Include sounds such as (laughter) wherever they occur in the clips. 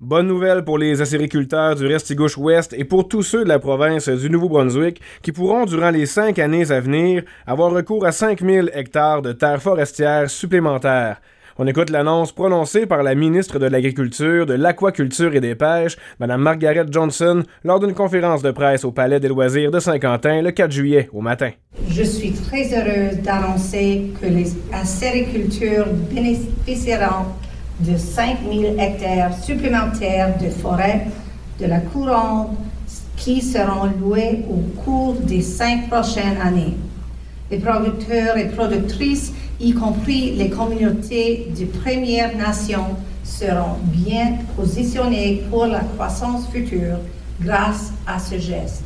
Bonne nouvelle pour les acériculteurs du Restigouche-Ouest et pour tous ceux de la province du Nouveau-Brunswick qui pourront, durant les cinq années à venir, avoir recours à 5000 hectares de terres forestières supplémentaires. On écoute l'annonce prononcée par la ministre de l'Agriculture, de l'Aquaculture et des Pêches, Mme Margaret Johnson, lors d'une conférence de presse au Palais des Loisirs de Saint-Quentin le 4 juillet au matin. Je suis très heureuse d'annoncer que les acériculteurs bénéficieront de 5 000 hectares supplémentaires de forêt de la couronne qui seront loués au cours des cinq prochaines années. Les producteurs et productrices, y compris les communautés de Premières Nations, seront bien positionnés pour la croissance future grâce à ce geste.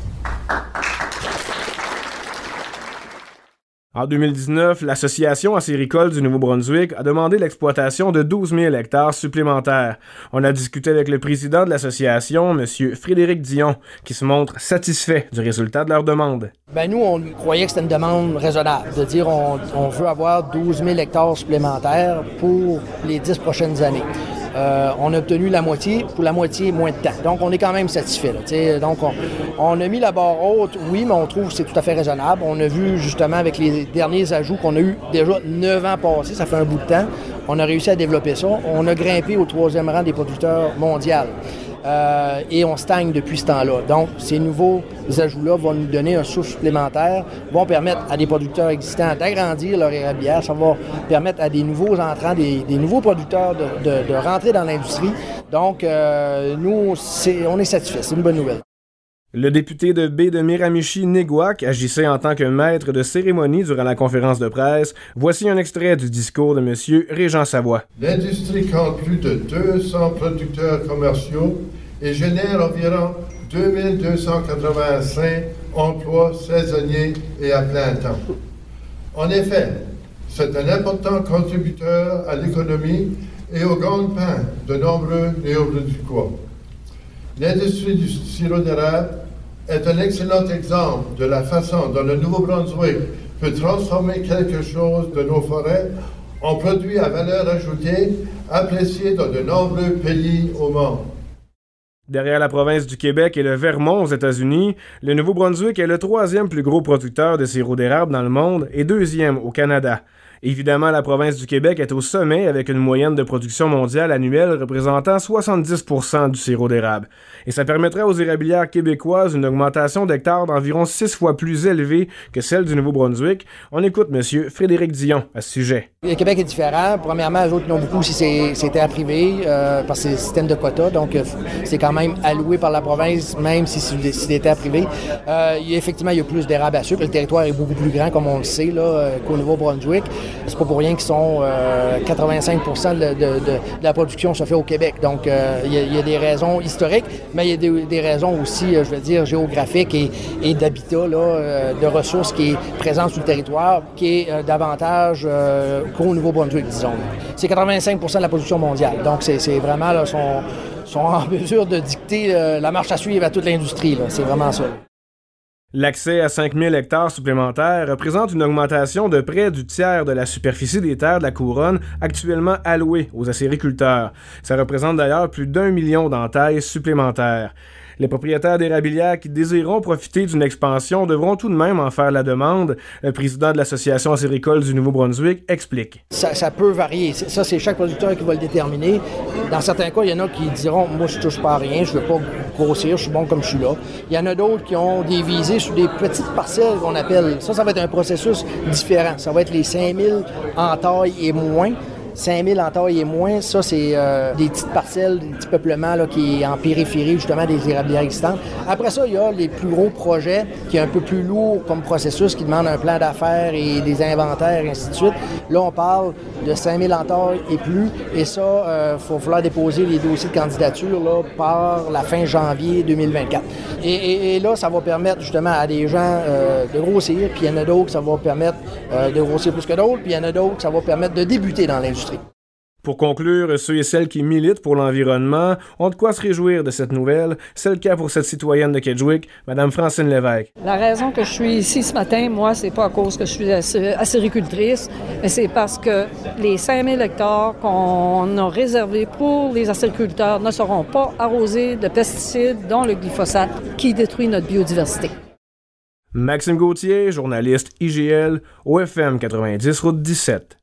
En 2019, l'Association acéricole du Nouveau-Brunswick a demandé l'exploitation de 12 000 hectares supplémentaires. On a discuté avec le président de l'association, M. Frédéric Dion, qui se montre satisfait du résultat de leur demande. Ben nous, on croyait que c'était une demande raisonnable, de dire on, on veut avoir 12 000 hectares supplémentaires pour les 10 prochaines années. Euh, on a obtenu la moitié pour la moitié moins de temps. Donc, on est quand même satisfait. Donc, on, on, a mis la barre haute, oui, mais on trouve que c'est tout à fait raisonnable. On a vu justement avec les derniers ajouts qu'on a eu déjà neuf ans passés, ça fait un bout de temps. On a réussi à développer ça. On a grimpé au troisième rang des producteurs mondiaux. Euh, et on stagne depuis ce temps-là. Donc, ces nouveaux ajouts-là vont nous donner un souffle supplémentaire, vont permettre à des producteurs existants d'agrandir leur érablière, ça va permettre à des nouveaux entrants, des, des nouveaux producteurs de, de, de rentrer dans l'industrie. Donc, euh, nous, on est satisfait. C'est une bonne nouvelle. Le député de B de Miramichi, Negwak, agissait en tant que maître de cérémonie durant la conférence de presse. Voici un extrait du discours de M. Régent Savoie. L'industrie compte plus de 200 producteurs commerciaux et génère environ 2285 emplois saisonniers et à plein temps. En effet, c'est un important contributeur à l'économie et au gagne-pain de nombreux néo-brunswickois. L'industrie du sirop d'érable est un excellent exemple de la façon dont le Nouveau-Brunswick peut transformer quelque chose de nos forêts en produits à valeur ajoutée appréciés dans de nombreux pays au monde. Derrière la province du Québec et le Vermont aux États-Unis, le Nouveau-Brunswick est le troisième plus gros producteur de sirop d'érable dans le monde et deuxième au Canada. Évidemment, la province du Québec est au sommet avec une moyenne de production mondiale annuelle représentant 70% du sirop d'érable. Et ça permettrait aux érablières québécoises une augmentation d'hectares d'environ six fois plus élevée que celle du Nouveau-Brunswick. On écoute M. Frédéric Dion à ce sujet. Le Québec est différent. Premièrement, les autres n'ont beaucoup si c'est terre privée, euh, parce que c'est système de quotas, donc euh, c'est quand même alloué par la province, même si c'est des, terres privées. Euh, effectivement, il y a plus d'érable à sucre. Le territoire est beaucoup plus grand, comme on le sait, qu'au Nouveau-Brunswick. C'est pas pour rien qu'ils sont euh, 85 de, de, de, de, la production se fait au Québec. Donc, euh, il, y y a, des raisons historiques, mais il y a des, des raisons aussi, euh, je veux dire, géographiques et, et d'habitat, euh, de ressources qui est présente sur le territoire, qui est euh, davantage qu'au Nouveau-Brunswick, disons. C'est 85% de la production mondiale. Donc, c'est vraiment, là, sont, sont en (laughs) mesure de dicter la marche à suivre à toute l'industrie. C'est vraiment ça. L'accès à 5000 hectares supplémentaires représente une augmentation de près du tiers de la superficie des terres de la couronne actuellement allouée aux acériculteurs. Ça représente d'ailleurs plus d'un million d'entailles supplémentaires. Les propriétaires d'érablières qui désireront profiter d'une expansion devront tout de même en faire la demande. Le président de l'Association acéricole du Nouveau-Brunswick explique. Ça, peut varier. Ça, c'est chaque producteur qui va le déterminer. Dans certains cas, il y en a qui diront Moi, je touche pas à rien, je veux pas grossir, je suis bon comme je suis là. Il y en a d'autres qui ont des visées sur des petites parcelles qu'on appelle. Ça, ça va être un processus différent. Ça va être les 5000 en taille et moins. 5000 en taille et moins, ça, c'est euh, des petites parcelles, des petits peuplements là, qui est en périphérie, justement, des érablières existantes. Après ça, il y a les plus gros projets qui est un peu plus lourd comme processus, qui demandent un plan d'affaires et des inventaires, ainsi de suite. Là, on parle de 5000 en taille et plus, et ça, il euh, faut falloir déposer les dossiers de candidature là, par la fin janvier 2024. Et, et, et, là, ça va permettre justement à des gens euh, de grossir, puis il y en a d'autres ça va permettre de grossir plus que d'autres, puis il y en a d'autres ça va permettre de débuter dans l'industrie. Pour conclure, ceux et celles qui militent pour l'environnement ont de quoi se réjouir de cette nouvelle. C'est le cas pour cette citoyenne de Kedgewick, Mme Francine Lévesque. La raison que je suis ici ce matin, moi, c'est pas à cause que je suis acéricultrice, mais c'est parce que les 5000 hectares qu'on a réservés pour les acériculteurs ne seront pas arrosés de pesticides, dont le glyphosate, qui détruit notre biodiversité. Maxime Gauthier, journaliste IGL, OFM 90, route 17.